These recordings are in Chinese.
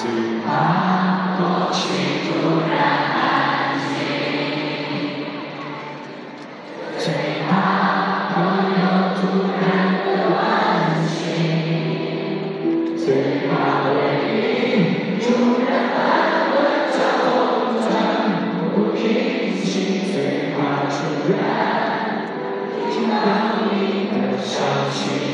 最怕空气突然安静最怕朋友突然的关心最怕回忆突然翻滚绞痛不平息最怕突然听到你的消息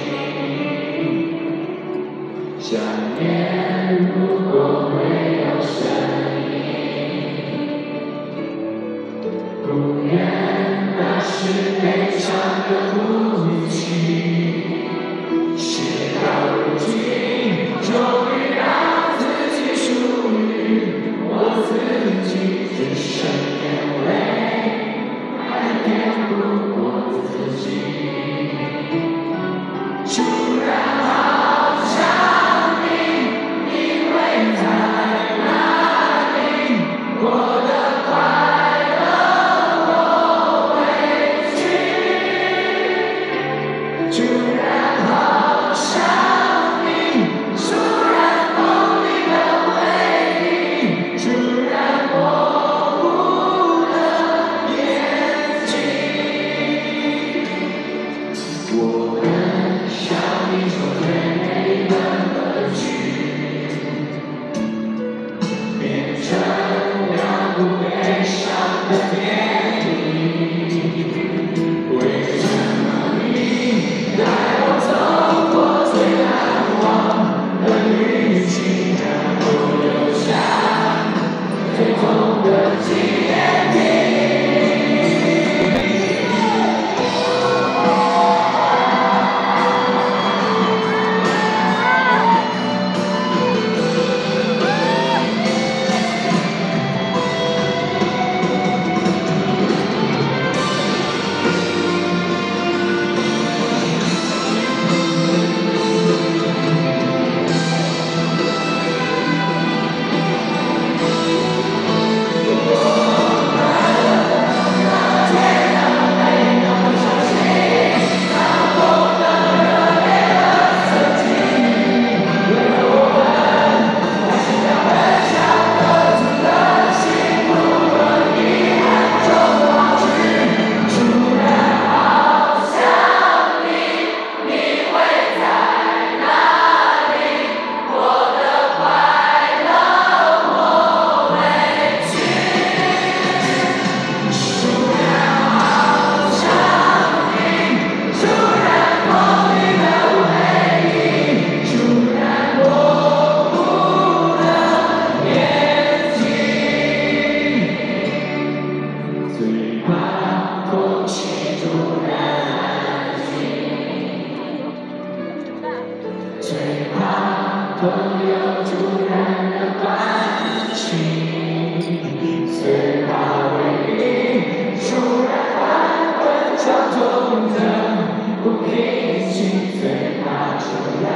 不平息最怕突然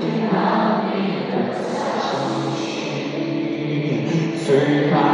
听到你的消息最怕